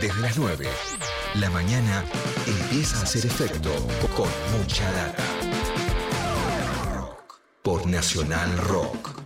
Desde las 9, la mañana empieza a hacer efecto con mucha data. Por Nacional Rock.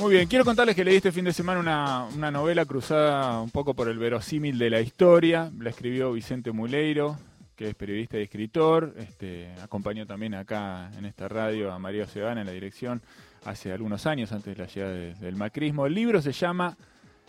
Muy bien, quiero contarles que leí este fin de semana una, una novela cruzada un poco por el verosímil de la historia. La escribió Vicente Muleiro, que es periodista y escritor. Este, acompañó también acá en esta radio a María Oceana en la dirección hace algunos años, antes de la llegada del macrismo. El libro se llama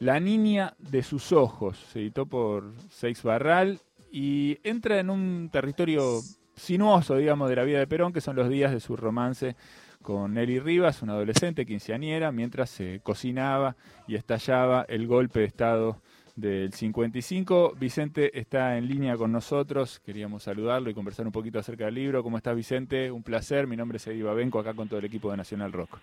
La niña de sus ojos. Se editó por Seix Barral y entra en un territorio sinuoso, digamos, de la vida de Perón, que son los días de su romance con Nelly Rivas, una adolescente quinceañera, mientras se cocinaba y estallaba el golpe de Estado del 55. Vicente está en línea con nosotros, queríamos saludarlo y conversar un poquito acerca del libro. ¿Cómo estás Vicente? Un placer, mi nombre es Eddie Babenco, acá con todo el equipo de Nacional Rock.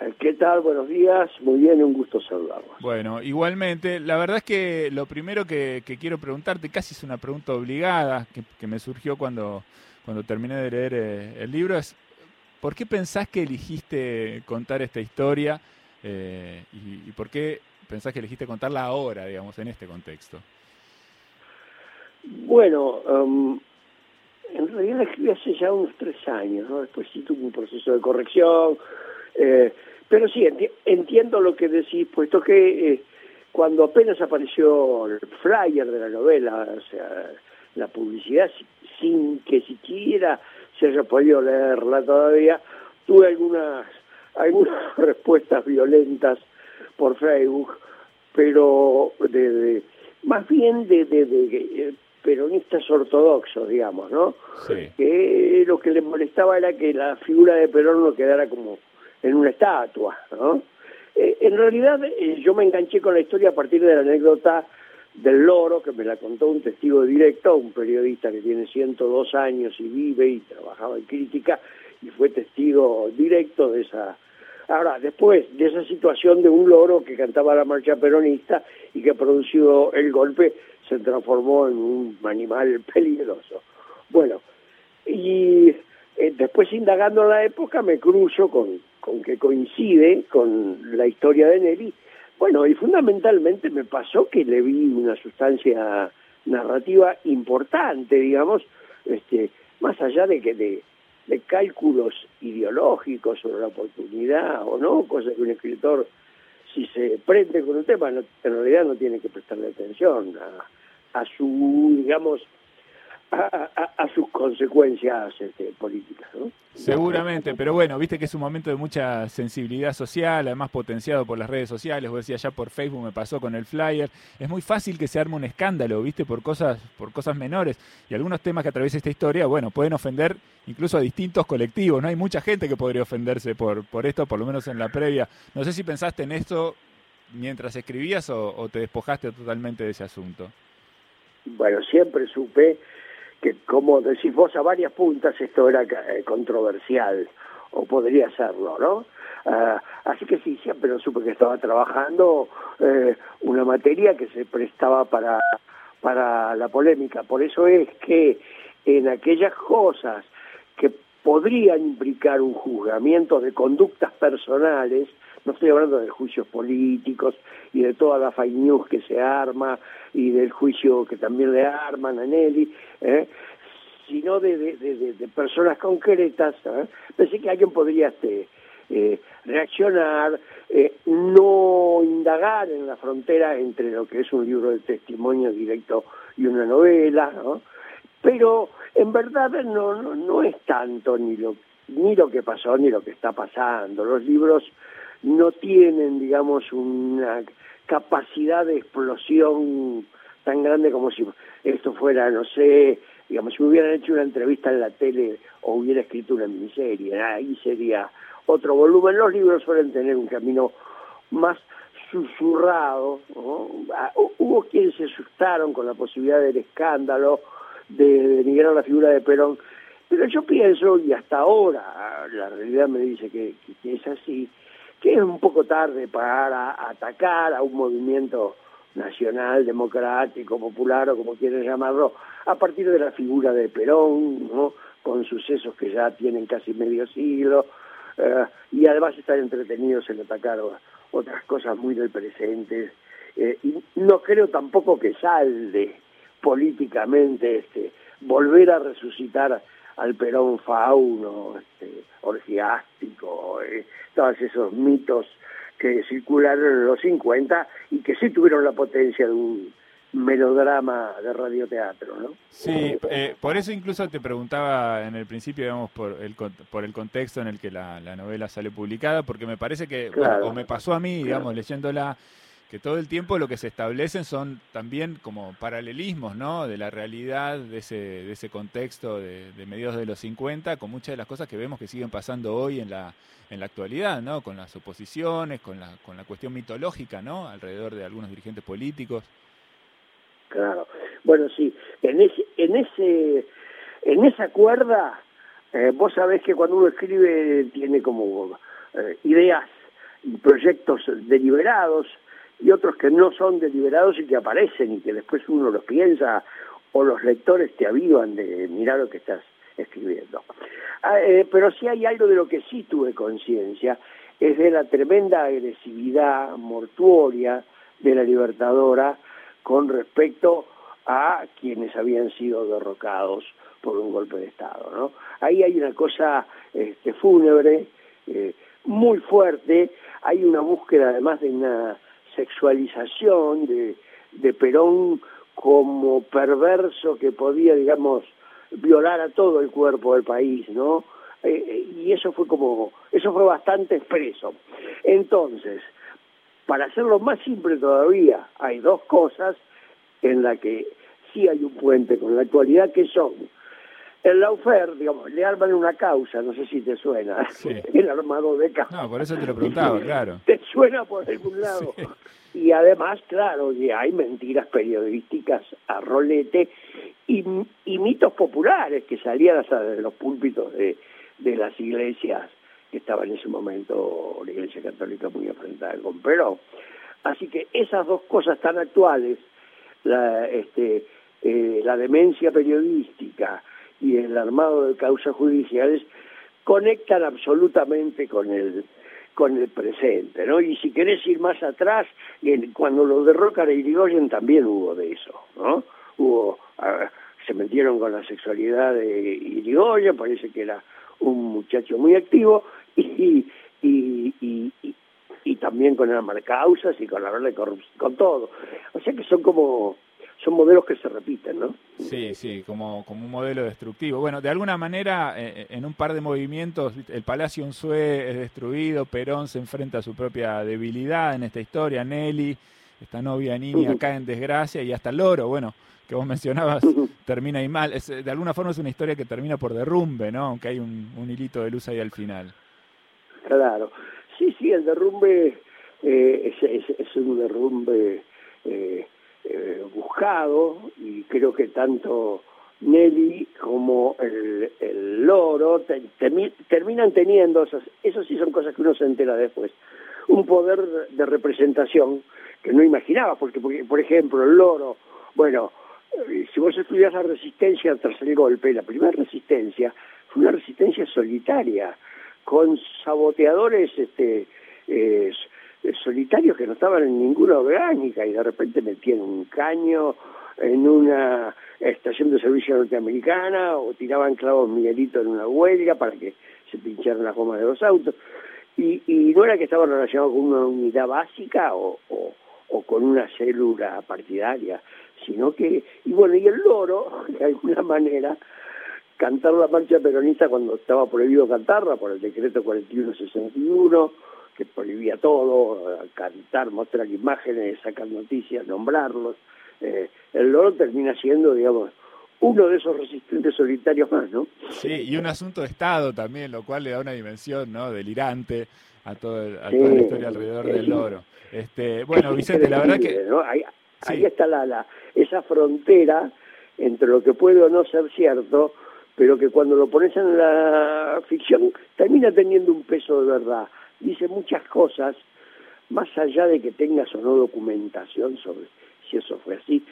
Eh, ¿Qué tal? Buenos días, muy bien, un gusto saludarlos. Bueno, igualmente, la verdad es que lo primero que, quiero preguntarte, casi es una pregunta obligada que, me surgió cuando, cuando terminé de leer eh, el libro, es ¿Por qué pensás que elegiste contar esta historia eh, y, por qué pensás que elegiste contarla ahora, digamos, en este contexto? Bueno, um, en realidad la escribí hace ya unos tres años, ¿no? Después sí tuve un proceso de corrección, eh, pero sí, entiendo lo que decís, puesto que eh, cuando apenas apareció el flyer de la novela, o sea, la publicidad, sin que siquiera se haya podido leerla todavía, tuve algunas, algunas respuestas violentas por Facebook, pero de, más bien de, de, eh, peronistas ortodoxos, digamos, ¿no? Que lo que les molestaba era que la figura de Perón no quedara como en una estatua, ¿no? Eh, en realidad eh, yo me enganché con la historia a partir de la anécdota del loro, que me la contó un testigo directo, un periodista que tiene 102 años y vive y trabajaba en crítica y fue testigo directo de esa... Ahora, después de esa situación de un loro que cantaba la marcha peronista y que produjo el golpe, se transformó en un animal peligroso. Bueno, y eh, después indagando la época me cruzo con, con que coincide con la historia de Nelly bueno, y fundamentalmente me pasó que le vi una sustancia narrativa importante, digamos, este, más allá de que de, cálculos ideológicos sobre la oportunidad o no, cosa que un escritor, si se prende con un tema, en realidad no tiene que prestarle atención a, a su, digamos, a, sus consecuencias este, políticas. ¿no? Seguramente, pero bueno, viste que es un momento de mucha sensibilidad social, además potenciado por las redes sociales, vos decías ya por Facebook me pasó con el flyer, es muy fácil que se arme un escándalo, viste, por cosas, por cosas menores, y algunos temas que atraviesa esta historia, bueno, pueden ofender incluso a distintos colectivos, ¿no? Hay mucha gente que podría ofenderse por, por esto, por lo menos en la previa. No sé si pensaste en esto mientras escribías o te despojaste totalmente de ese asunto. Bueno, siempre supe que como decís vos a varias puntas esto era eh, controversial o podría serlo, ¿no? Ah, así que sí, siempre supe que estaba trabajando eh, una materia que se prestaba para, para la polémica. Por eso es que en aquellas cosas que podrían implicar un juzgamiento de conductas personales, no estoy hablando de juicios políticos y de toda la fake news que se arma y del juicio que también le arman a Nelly, ¿eh? sino de, personas concretas. ¿eh? Pensé que alguien podría este, eh, reaccionar, no indagar en la frontera entre lo que es un libro de testimonio directo y una novela, ¿no? pero en verdad no, no, no es tanto ni lo, ni lo que pasó ni lo que está pasando. Los libros no tienen, digamos, una capacidad de explosión tan grande como si esto fuera, no sé, digamos, si hubieran hecho una entrevista en la tele o hubiera escrito una miniserie, ahí sería otro volumen. Los libros suelen tener un camino más susurrado, ah, Hubo quienes se asustaron con la posibilidad del escándalo, de denigrar la figura de Perón, pero yo pienso, y hasta ahora la realidad me dice que es así, que es un poco tarde para atacar a un movimiento nacional, democrático, popular o como quieran llamarlo, a partir de la figura de Perón, ¿no? con sucesos que ya tienen casi medio siglo, eh, y además están entretenidos en atacar otras cosas muy del presente. Eh, y no creo tampoco que salde políticamente este volver a resucitar al Perón fauno, este, orgiástico, eh, todos esos mitos que circularon en los 50 y que sí tuvieron la potencia de un melodrama de radioteatro, ¿no? Sí, eh, por eso incluso te preguntaba en el principio, digamos, por el, por el contexto en el que la, novela sale publicada, porque me parece que, o me pasó a mí, digamos, leyéndola, que todo el tiempo lo que se establecen son también como paralelismos, ¿no? De la realidad de ese, de ese contexto de, mediados de los 50, con muchas de las cosas que vemos que siguen pasando hoy en la, en la actualidad, ¿no? Con las oposiciones, con la, con la cuestión mitológica, ¿no? Alrededor de algunos dirigentes políticos. Claro. Bueno, sí, en ese, en ese, en esa cuerda, eh, vos sabés que cuando uno escribe tiene como eh, ideas y proyectos deliberados y otros que no son deliberados y que aparecen y que después uno los piensa o los lectores te avivan de mirar lo que estás escribiendo. Ah, eh, pero sí hay algo de lo que sí tuve conciencia, es de la tremenda agresividad mortuoria de la Libertadora con respecto a quienes habían sido derrocados por un golpe de Estado. ¿no? Ahí hay una cosa este, fúnebre, eh, muy fuerte, hay una búsqueda además de una sexualización de, de Perón como perverso que podía, digamos, violar a todo el cuerpo del país, ¿no? Eh, eh, y eso fue como, eso fue bastante expreso. Entonces, para hacerlo más simple todavía, hay dos cosas en las que sí hay un puente con la actualidad, que son el Laufer, digamos, le arman una causa, no sé si te suena, el armado de causa. No, por eso te lo preguntaba, claro. Te suena por algún lado. Y además, claro, hay mentiras periodísticas a rolete y, mitos populares que salían hasta de los púlpitos de, de las iglesias que estaba en ese momento la Iglesia Católica muy enfrentada con Perón. Así que esas dos cosas tan actuales, la, este, eh, la demencia periodística y el armado de causas judiciales, conectan absolutamente con el con el presente, ¿no? Y si querés ir más atrás, cuando lo derrocan a Irigoyen también hubo de eso, ¿no? Hubo, se metieron con la sexualidad de Irigoyen, parece que era un muchacho muy activo, y, y, y, y, también con las causas y con la verdad con todo. O sea que son como son modelos que se repiten, ¿no? Sí, sí, como, como un modelo destructivo. Bueno, de alguna manera, eh, eh, en un par de movimientos, el Palacio Unzué es destruido, Perón se enfrenta a su propia debilidad en esta historia, Nelly, esta novia niña, cae en desgracia y hasta loro, bueno, que vos mencionabas, termina ahí mal. de alguna forma es una historia que termina por derrumbe, ¿no? Aunque hay un, un hilito de luz ahí al final. Claro. Sí, sí, el derrumbe eh, es, es, un derrumbe eh, eh, buscado y creo que tanto Nelly como el, el loro terminan teniendo, esas, eso sí son cosas que uno se entera después, un poder de representación que no imaginaba, porque, porque por ejemplo el loro, bueno, si vos estudias la resistencia tras el golpe, la primera resistencia fue una resistencia solitaria, con saboteadores este, eh, solitarios que no estaban en ninguna orgánica y de repente metían un caño en una estación de servicio norteamericana o tiraban clavos Miguelito en una huelga para que se pincharan las gomas de los autos. Y, y no era que estaban relacionados con una unidad básica o, o con una célula partidaria, sino que, y bueno, y el loro, de alguna manera, cantar la marcha peronista cuando estaba prohibido cantarla por el decreto 4161, que prohibía todo, cantar, mostrar imágenes, sacar noticias, nombrarlos. Eh, el loro termina siendo, digamos, uno de esos resistentes solitarios más, ¿no? Sí, y un asunto de Estado también, lo cual le da una dimensión, ¿no? Delirante a, todo, a toda la historia alrededor del loro. Este, bueno, Vicente, la verdad que... Ahí, está la, la, esa frontera entre lo que puede o no ser cierto pero que cuando lo pones en la ficción termina teniendo un peso de verdad. Dice muchas cosas, más allá de que tengas o no documentación sobre si eso fue así.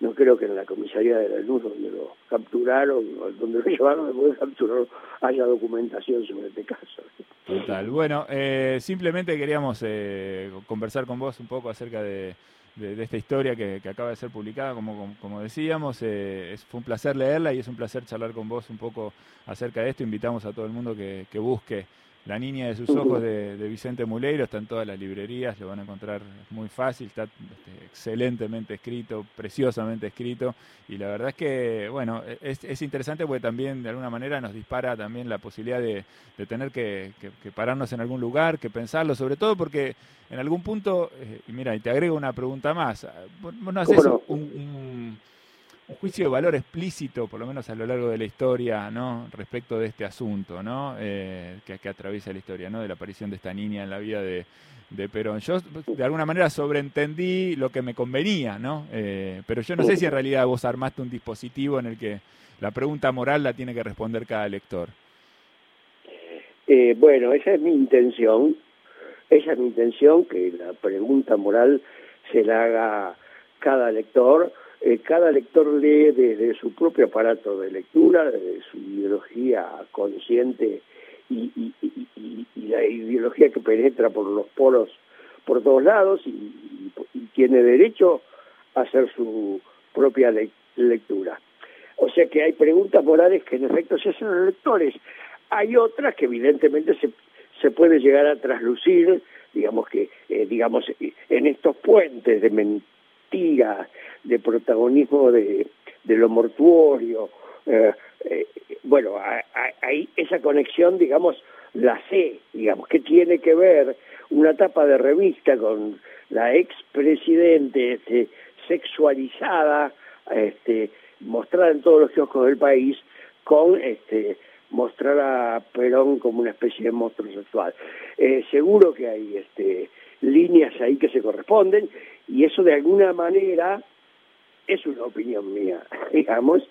No creo que en la comisaría de la luz, donde lo capturaron, donde lo llevaron después de haya documentación sobre este caso. Total. Bueno, eh, simplemente queríamos eh, conversar con vos un poco acerca de, esta historia que, acaba de ser publicada, como, como, decíamos. Eh, fue un placer leerla y es un placer charlar con vos un poco acerca de esto. Invitamos a todo el mundo que, que busque la niña de sus ojos de, Vicente Muleiro está en todas las librerías, lo van a encontrar muy fácil, está este, excelentemente escrito, preciosamente escrito, y la verdad es que, bueno, es, interesante porque también de alguna manera nos dispara también la posibilidad de, tener que, pararnos en algún lugar, que pensarlo, sobre todo porque en algún punto, eh, y mira, y te agrego una pregunta más, vos no haces un un juicio de valor explícito, por lo menos a lo largo de la historia, ¿no? respecto de este asunto ¿no? Eh, que, atraviesa la historia, ¿no? de la aparición de esta niña en la vida de, Perón. Yo de alguna manera sobreentendí lo que me convenía, ¿no? Eh, pero yo no sé si en realidad vos armaste un dispositivo en el que la pregunta moral la tiene que responder cada lector. Eh, bueno, esa es mi intención, esa es mi intención, que la pregunta moral se la haga cada lector, eh, cada lector lee desde su propio aparato de lectura, desde su ideología consciente y, la ideología que penetra por los poros por todos lados y, tiene derecho a hacer su propia lectura. O sea que hay preguntas morales que en efecto se hacen los lectores. Hay otras que evidentemente se, se puede llegar a traslucir, digamos que, eh, digamos, en estos puentes de de protagonismo de, lo mortuorio. Eh, eh, bueno, ahí esa conexión, digamos, la sé, digamos, que tiene que ver una tapa de revista con la expresidente este, sexualizada, este, mostrada en todos los kioscos del país, con este, mostrar a Perón como una especie de monstruo sexual. Eh, seguro que hay este, líneas ahí que se corresponden y eso de alguna manera es una opinión mía, digamos,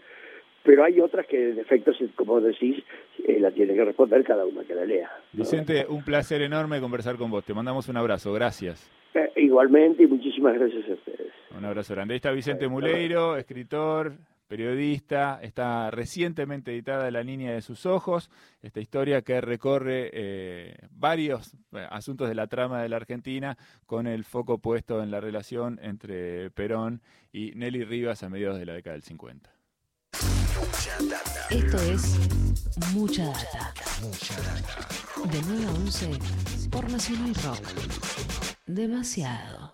pero hay otras que en efecto, como decís, eh, la tiene que responder cada una que la lea. Vicente, un placer enorme conversar con vos. Te mandamos un abrazo. Gracias. Eh, igualmente y muchísimas gracias a ustedes. Un abrazo grande. Ahí está Vicente Muleiro, escritor, periodista, está recientemente editada La Niña de sus Ojos, esta historia que recorre eh, varios eh, asuntos de la trama de la Argentina con el foco puesto en la relación entre Perón y Nelly Rivas a mediados de la década del 50. Esto es Mucha Data. Mucha Data. De 9 a 11 por Nacional Rock. Demasiado.